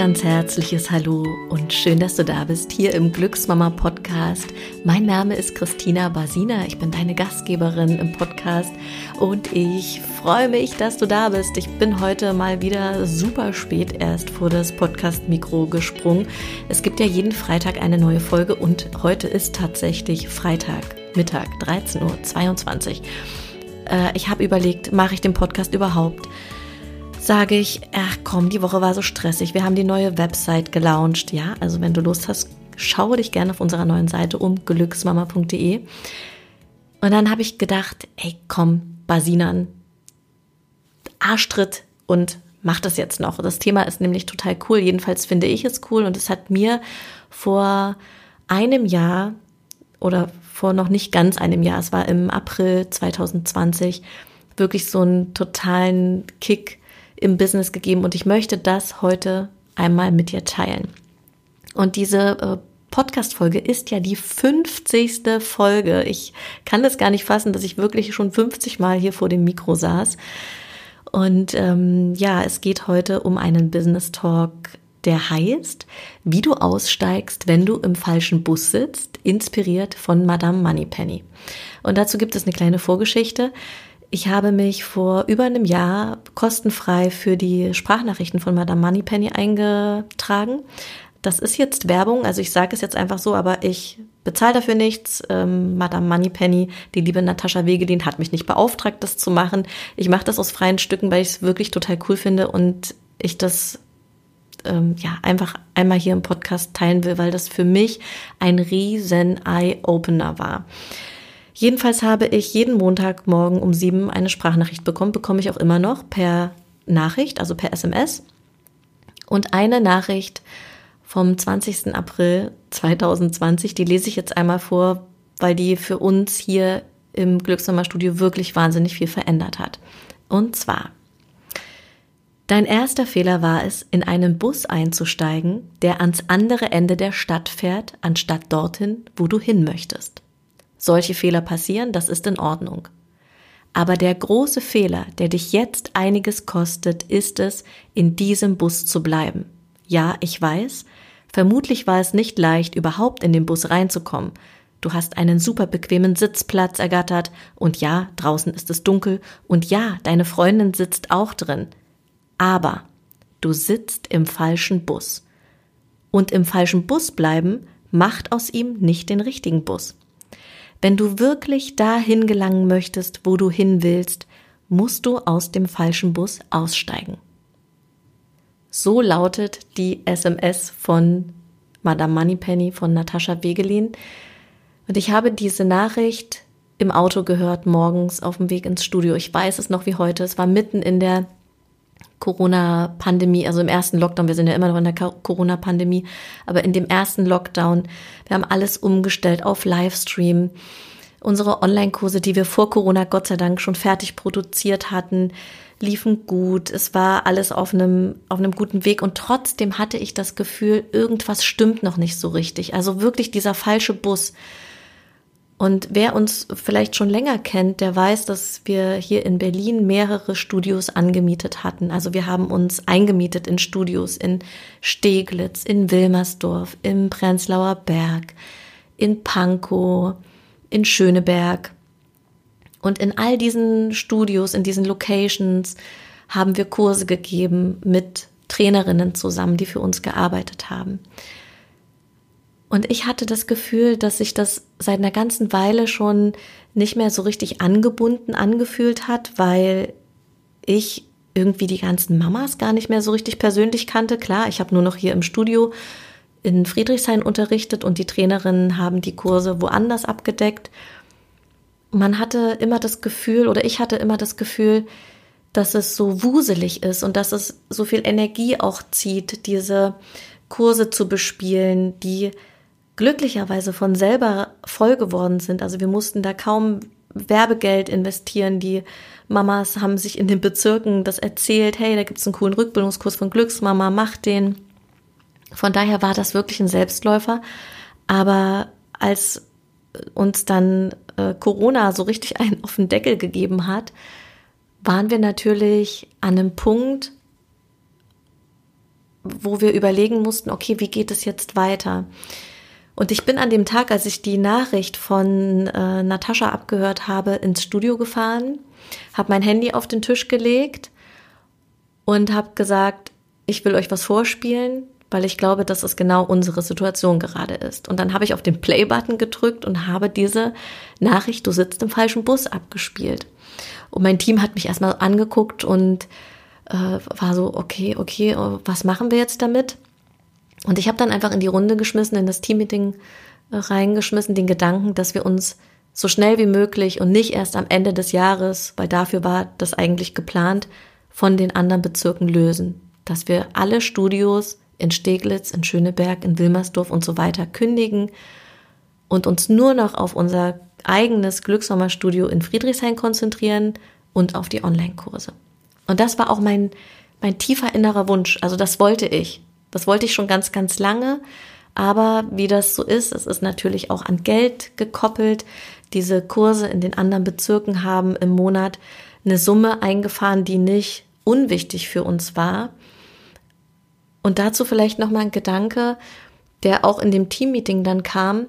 ganz herzliches Hallo und schön, dass du da bist hier im Glücksmama Podcast. Mein Name ist Christina Basina, ich bin deine Gastgeberin im Podcast und ich freue mich, dass du da bist. Ich bin heute mal wieder super spät erst vor das Podcast-Mikro gesprungen. Es gibt ja jeden Freitag eine neue Folge und heute ist tatsächlich Freitag, Mittag, 13.22 Uhr. Äh, ich habe überlegt, mache ich den Podcast überhaupt? Sage ich, ach komm, die Woche war so stressig. Wir haben die neue Website gelauncht. Ja, also wenn du Lust hast, schaue dich gerne auf unserer neuen Seite um, glücksmama.de. Und dann habe ich gedacht, ey, komm, Basinan, Arschtritt und mach das jetzt noch. Das Thema ist nämlich total cool. Jedenfalls finde ich es cool und es hat mir vor einem Jahr oder vor noch nicht ganz einem Jahr, es war im April 2020, wirklich so einen totalen Kick im Business gegeben und ich möchte das heute einmal mit dir teilen. Und diese äh, Podcast-Folge ist ja die 50. Folge. Ich kann das gar nicht fassen, dass ich wirklich schon 50 Mal hier vor dem Mikro saß. Und ähm, ja, es geht heute um einen Business Talk, der heißt, wie du aussteigst, wenn du im falschen Bus sitzt, inspiriert von Madame Moneypenny. Und dazu gibt es eine kleine Vorgeschichte. Ich habe mich vor über einem Jahr kostenfrei für die Sprachnachrichten von Madame Moneypenny eingetragen. Das ist jetzt Werbung, also ich sage es jetzt einfach so, aber ich bezahle dafür nichts. Ähm, Madame Moneypenny, die liebe Natascha Wegelin, hat mich nicht beauftragt, das zu machen. Ich mache das aus freien Stücken, weil ich es wirklich total cool finde und ich das ähm, ja einfach einmal hier im Podcast teilen will, weil das für mich ein riesen Eye-Opener war. Jedenfalls habe ich jeden Montagmorgen um sieben eine Sprachnachricht bekommen, bekomme ich auch immer noch per Nachricht, also per SMS. Und eine Nachricht vom 20. April 2020, die lese ich jetzt einmal vor, weil die für uns hier im Glücksnummer-Studio wirklich wahnsinnig viel verändert hat. Und zwar, Dein erster Fehler war es, in einen Bus einzusteigen, der ans andere Ende der Stadt fährt, anstatt dorthin, wo du hin möchtest. Solche Fehler passieren, das ist in Ordnung. Aber der große Fehler, der dich jetzt einiges kostet, ist es, in diesem Bus zu bleiben. Ja, ich weiß, vermutlich war es nicht leicht, überhaupt in den Bus reinzukommen. Du hast einen super bequemen Sitzplatz ergattert und ja, draußen ist es dunkel und ja, deine Freundin sitzt auch drin. Aber du sitzt im falschen Bus. Und im falschen Bus bleiben macht aus ihm nicht den richtigen Bus. Wenn du wirklich dahin gelangen möchtest, wo du hin willst, musst du aus dem falschen Bus aussteigen. So lautet die SMS von Madame Moneypenny von Natascha Wegelin. Und ich habe diese Nachricht im Auto gehört, morgens auf dem Weg ins Studio. Ich weiß es noch wie heute. Es war mitten in der Corona-Pandemie, also im ersten Lockdown, wir sind ja immer noch in der Corona-Pandemie, aber in dem ersten Lockdown, wir haben alles umgestellt auf Livestream. Unsere Online-Kurse, die wir vor Corona Gott sei Dank schon fertig produziert hatten, liefen gut. Es war alles auf einem, auf einem guten Weg und trotzdem hatte ich das Gefühl, irgendwas stimmt noch nicht so richtig. Also wirklich dieser falsche Bus. Und wer uns vielleicht schon länger kennt, der weiß, dass wir hier in Berlin mehrere Studios angemietet hatten. Also wir haben uns eingemietet in Studios in Steglitz, in Wilmersdorf, im Prenzlauer Berg, in Pankow, in Schöneberg. Und in all diesen Studios, in diesen Locations haben wir Kurse gegeben mit Trainerinnen zusammen, die für uns gearbeitet haben. Und ich hatte das Gefühl, dass sich das seit einer ganzen Weile schon nicht mehr so richtig angebunden angefühlt hat, weil ich irgendwie die ganzen Mamas gar nicht mehr so richtig persönlich kannte. Klar, ich habe nur noch hier im Studio in Friedrichshain unterrichtet und die Trainerinnen haben die Kurse woanders abgedeckt. Man hatte immer das Gefühl, oder ich hatte immer das Gefühl, dass es so wuselig ist und dass es so viel Energie auch zieht, diese Kurse zu bespielen, die glücklicherweise von selber voll geworden sind. Also wir mussten da kaum Werbegeld investieren. Die Mamas haben sich in den Bezirken das erzählt, hey, da gibt's einen coolen Rückbildungskurs von Glücksmama, mach den. Von daher war das wirklich ein Selbstläufer. Aber als uns dann äh, Corona so richtig einen auf den Deckel gegeben hat, waren wir natürlich an einem Punkt, wo wir überlegen mussten, okay, wie geht es jetzt weiter? Und ich bin an dem Tag, als ich die Nachricht von äh, Natascha abgehört habe, ins Studio gefahren, habe mein Handy auf den Tisch gelegt und habe gesagt, ich will euch was vorspielen, weil ich glaube, dass es genau unsere Situation gerade ist. Und dann habe ich auf den Play-Button gedrückt und habe diese Nachricht, du sitzt im falschen Bus, abgespielt. Und mein Team hat mich erstmal angeguckt und äh, war so, okay, okay, was machen wir jetzt damit? Und ich habe dann einfach in die Runde geschmissen, in das Teammeeting äh, reingeschmissen, den Gedanken, dass wir uns so schnell wie möglich und nicht erst am Ende des Jahres, weil dafür war das eigentlich geplant, von den anderen Bezirken lösen. Dass wir alle Studios in Steglitz, in Schöneberg, in Wilmersdorf und so weiter kündigen und uns nur noch auf unser eigenes Glückssommerstudio in Friedrichshain konzentrieren und auf die Online-Kurse. Und das war auch mein, mein tiefer innerer Wunsch. Also das wollte ich. Das wollte ich schon ganz, ganz lange. Aber wie das so ist, es ist natürlich auch an Geld gekoppelt. Diese Kurse in den anderen Bezirken haben im Monat eine Summe eingefahren, die nicht unwichtig für uns war. Und dazu vielleicht noch mal ein Gedanke, der auch in dem Teammeeting dann kam,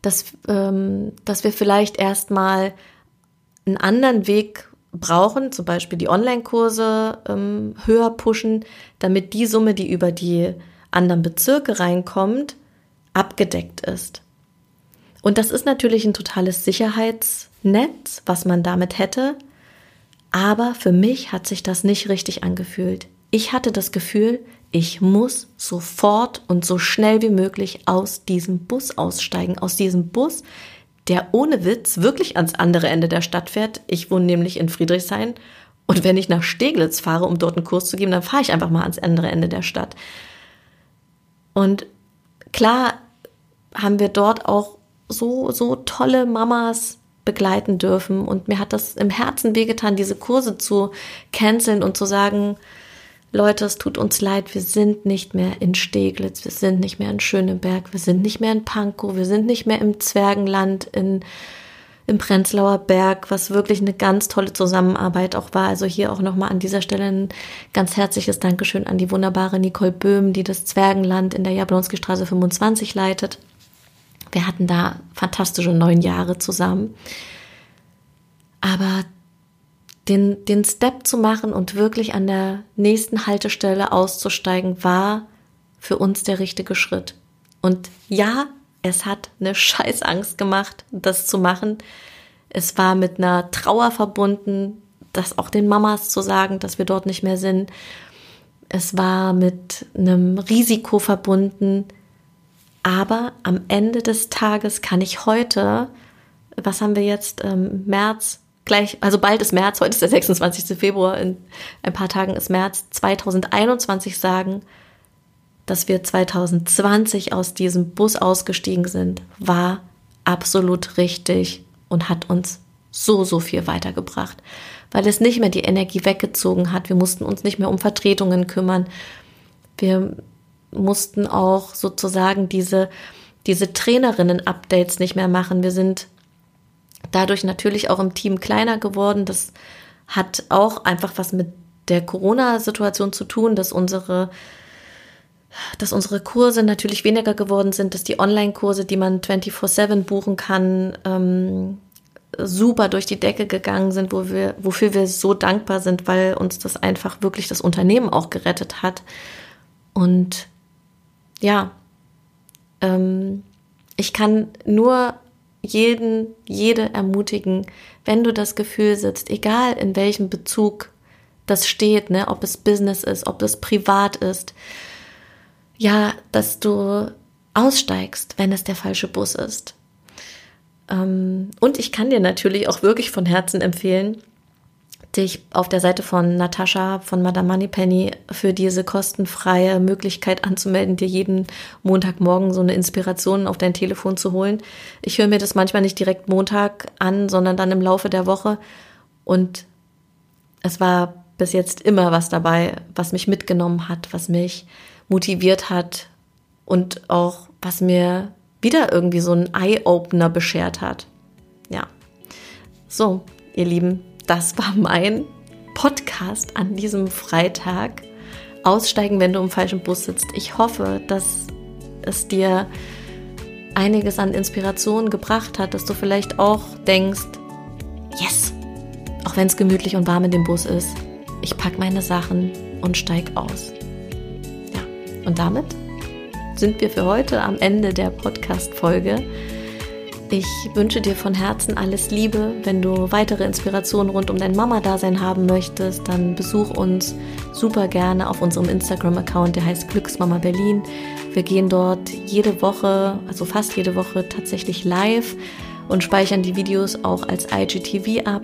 dass, ähm, dass wir vielleicht erstmal einen anderen Weg brauchen, zum Beispiel die Online-Kurse ähm, höher pushen, damit die Summe, die über die anderen Bezirke reinkommt, abgedeckt ist. Und das ist natürlich ein totales Sicherheitsnetz, was man damit hätte. Aber für mich hat sich das nicht richtig angefühlt. Ich hatte das Gefühl, ich muss sofort und so schnell wie möglich aus diesem Bus aussteigen, aus diesem Bus, der ohne Witz wirklich ans andere Ende der Stadt fährt. Ich wohne nämlich in Friedrichshain und wenn ich nach Steglitz fahre, um dort einen Kurs zu geben, dann fahre ich einfach mal ans andere Ende der Stadt. Und klar haben wir dort auch so, so tolle Mamas begleiten dürfen und mir hat das im Herzen wehgetan, diese Kurse zu canceln und zu sagen, Leute, es tut uns leid, wir sind nicht mehr in Steglitz, wir sind nicht mehr in Schöneberg, wir sind nicht mehr in Pankow, wir sind nicht mehr im Zwergenland in, im Prenzlauer Berg, was wirklich eine ganz tolle Zusammenarbeit auch war. Also hier auch nochmal an dieser Stelle ein ganz herzliches Dankeschön an die wunderbare Nicole Böhm, die das Zwergenland in der Jablonski Straße 25 leitet. Wir hatten da fantastische neun Jahre zusammen. Aber den, den Step zu machen und wirklich an der nächsten Haltestelle auszusteigen, war für uns der richtige Schritt. Und ja, es hat eine Scheißangst gemacht, das zu machen. Es war mit einer Trauer verbunden, das auch den Mamas zu sagen, dass wir dort nicht mehr sind. Es war mit einem Risiko verbunden. Aber am Ende des Tages kann ich heute, was haben wir jetzt, ähm, März, gleich, also bald ist März, heute ist der 26. Februar, in ein paar Tagen ist März 2021 sagen, dass wir 2020 aus diesem Bus ausgestiegen sind, war absolut richtig und hat uns so, so viel weitergebracht, weil es nicht mehr die Energie weggezogen hat. Wir mussten uns nicht mehr um Vertretungen kümmern. Wir mussten auch sozusagen diese, diese Trainerinnen-Updates nicht mehr machen. Wir sind dadurch natürlich auch im Team kleiner geworden. Das hat auch einfach was mit der Corona-Situation zu tun, dass unsere dass unsere Kurse natürlich weniger geworden sind, dass die Online-Kurse, die man 24-7 buchen kann, ähm, super durch die Decke gegangen sind, wo wir, wofür wir so dankbar sind, weil uns das einfach wirklich das Unternehmen auch gerettet hat. Und ja, ähm, ich kann nur jeden, jede ermutigen, wenn du das Gefühl sitzt, egal in welchem Bezug das steht, ne, ob es Business ist, ob es privat ist, ja, dass du aussteigst, wenn es der falsche Bus ist. Ähm, und ich kann dir natürlich auch wirklich von Herzen empfehlen, dich auf der Seite von Natascha von Madame Moneypenny für diese kostenfreie Möglichkeit anzumelden, dir jeden Montagmorgen so eine Inspiration auf dein Telefon zu holen. Ich höre mir das manchmal nicht direkt Montag an, sondern dann im Laufe der Woche. Und es war bis jetzt immer was dabei, was mich mitgenommen hat, was mich motiviert hat und auch was mir wieder irgendwie so einen Eye-Opener beschert hat. Ja. So, ihr Lieben, das war mein Podcast an diesem Freitag. aussteigen, wenn du im falschen Bus sitzt. Ich hoffe, dass es dir einiges an Inspiration gebracht hat, dass du vielleicht auch denkst, yes, auch wenn es gemütlich und warm in dem Bus ist, ich packe meine Sachen und steig aus. Ja, und damit sind wir für heute am Ende der Podcast-Folge. Ich wünsche dir von Herzen alles Liebe. Wenn du weitere Inspirationen rund um dein Mama-Dasein haben möchtest, dann besuch uns super gerne auf unserem Instagram-Account, der heißt Glücksmama Berlin. Wir gehen dort jede Woche, also fast jede Woche tatsächlich live und speichern die Videos auch als IGTV ab.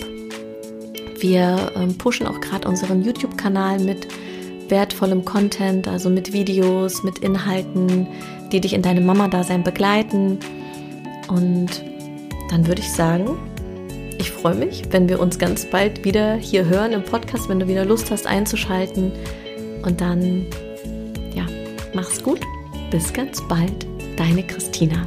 Wir ähm, pushen auch gerade unseren YouTube-Kanal mit wertvollem Content, also mit Videos, mit Inhalten, die dich in deinem Mama-Dasein begleiten. Und dann würde ich sagen, ich freue mich, wenn wir uns ganz bald wieder hier hören im Podcast, wenn du wieder Lust hast einzuschalten. Und dann, ja, mach's gut. Bis ganz bald. Deine Christina.